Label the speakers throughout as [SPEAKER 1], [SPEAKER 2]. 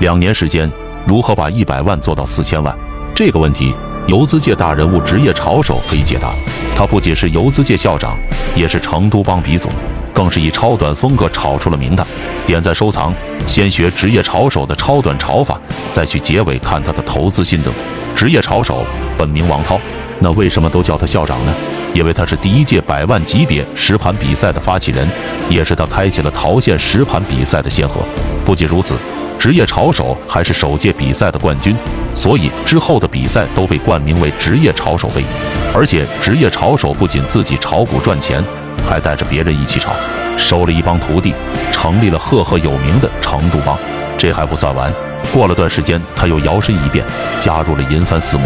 [SPEAKER 1] 两年时间，如何把一百万做到四千万？这个问题，游资界大人物职业炒手可以解答。他不仅是游资界校长，也是成都帮鼻祖，更是以超短风格炒出了名的。点赞收藏，先学职业炒手的超短炒法，再去结尾看他的投资心得。职业炒手本名王涛，那为什么都叫他校长呢？因为他是第一届百万级别实盘比赛的发起人，也是他开启了桃县实盘比赛的先河。不仅如此。职业炒手还是首届比赛的冠军，所以之后的比赛都被冠名为职业炒手杯。而且职业炒手不仅自己炒股赚钱，还带着别人一起炒，收了一帮徒弟，成立了赫赫有名的成都帮。这还不算完，过了段时间，他又摇身一变，加入了银帆私募。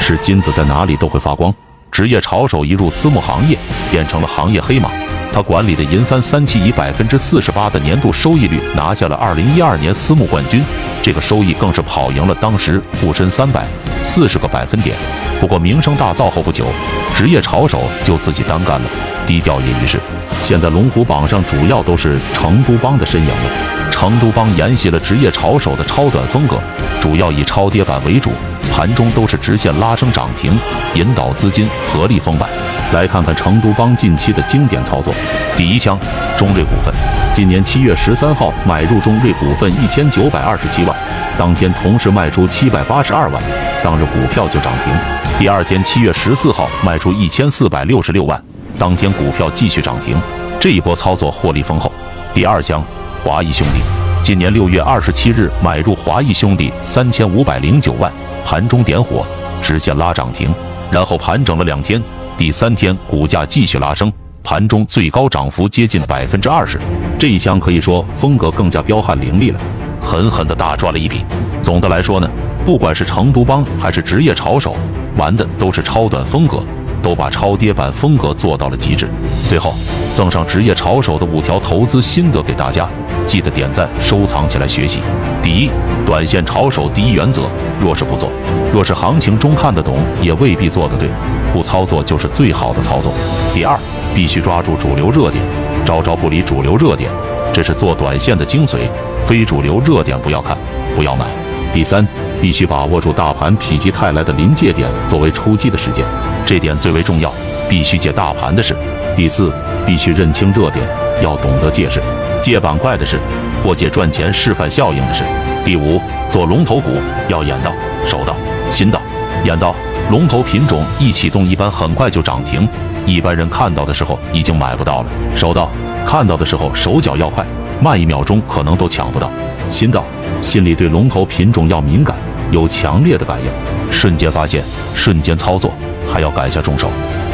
[SPEAKER 1] 是金子在哪里都会发光。职业炒手一入私募行业，变成了行业黑马。他管理的银帆三期以百分之四十八的年度收益率拿下了二零一二年私募冠军，这个收益更是跑赢了当时沪深三百四十个百分点。不过名声大噪后不久，职业炒手就自己单干了，低调业余事。现在龙虎榜上主要都是成都帮的身影了。成都帮沿袭了职业炒手的超短风格，主要以超跌板为主，盘中都是直线拉升涨停，引导资金合力封板。来看看成都帮近期的经典操作。第一枪，中瑞股份，今年七月十三号买入中瑞股份一千九百二十七万，当天同时卖出七百八十二万，当日股票就涨停。第二天七月十四号卖出一千四百六十六万，当天股票继续涨停。这一波操作获利丰厚。第二枪，华谊兄弟，今年六月二十七日买入华谊兄弟三千五百零九万，盘中点火，直线拉涨停，然后盘整了两天。第三天，股价继续拉升，盘中最高涨幅接近百分之二十。这一枪可以说风格更加彪悍凌厉了，狠狠的大赚了一笔。总的来说呢，不管是成都帮还是职业炒手，玩的都是超短风格，都把超跌板风格做到了极致。最后，赠上职业炒手的五条投资心得给大家，记得点赞收藏起来学习。第一，短线炒手第一原则，若是不做，若是行情中看得懂，也未必做得对。不操作就是最好的操作。第二，必须抓住主流热点，招招不离主流热点，这是做短线的精髓。非主流热点不要看，不要买。第三，必须把握住大盘否极泰来的临界点作为出击的时间，这点最为重要，必须借大盘的事。第四，必须认清热点，要懂得借势，借板块的事，或借赚钱示范效应的事。第五，做龙头股要眼到、手到、心到。眼到。龙头品种一启动，一般很快就涨停，一般人看到的时候已经买不到了。手到看到的时候，手脚要快，慢一秒钟可能都抢不到。心道心里对龙头品种要敏感，有强烈的感应，瞬间发现，瞬间操作，还要赶下重手，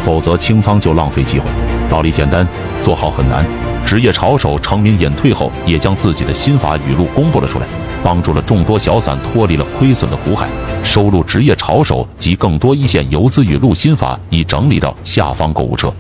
[SPEAKER 1] 否则清仓就浪费机会。道理简单，做好很难。职业炒手成名隐退后，也将自己的心法语录公布了出来。帮助了众多小散脱离了亏损的苦海，收录职业炒手及更多一线游资语录心法已整理到下方购物车。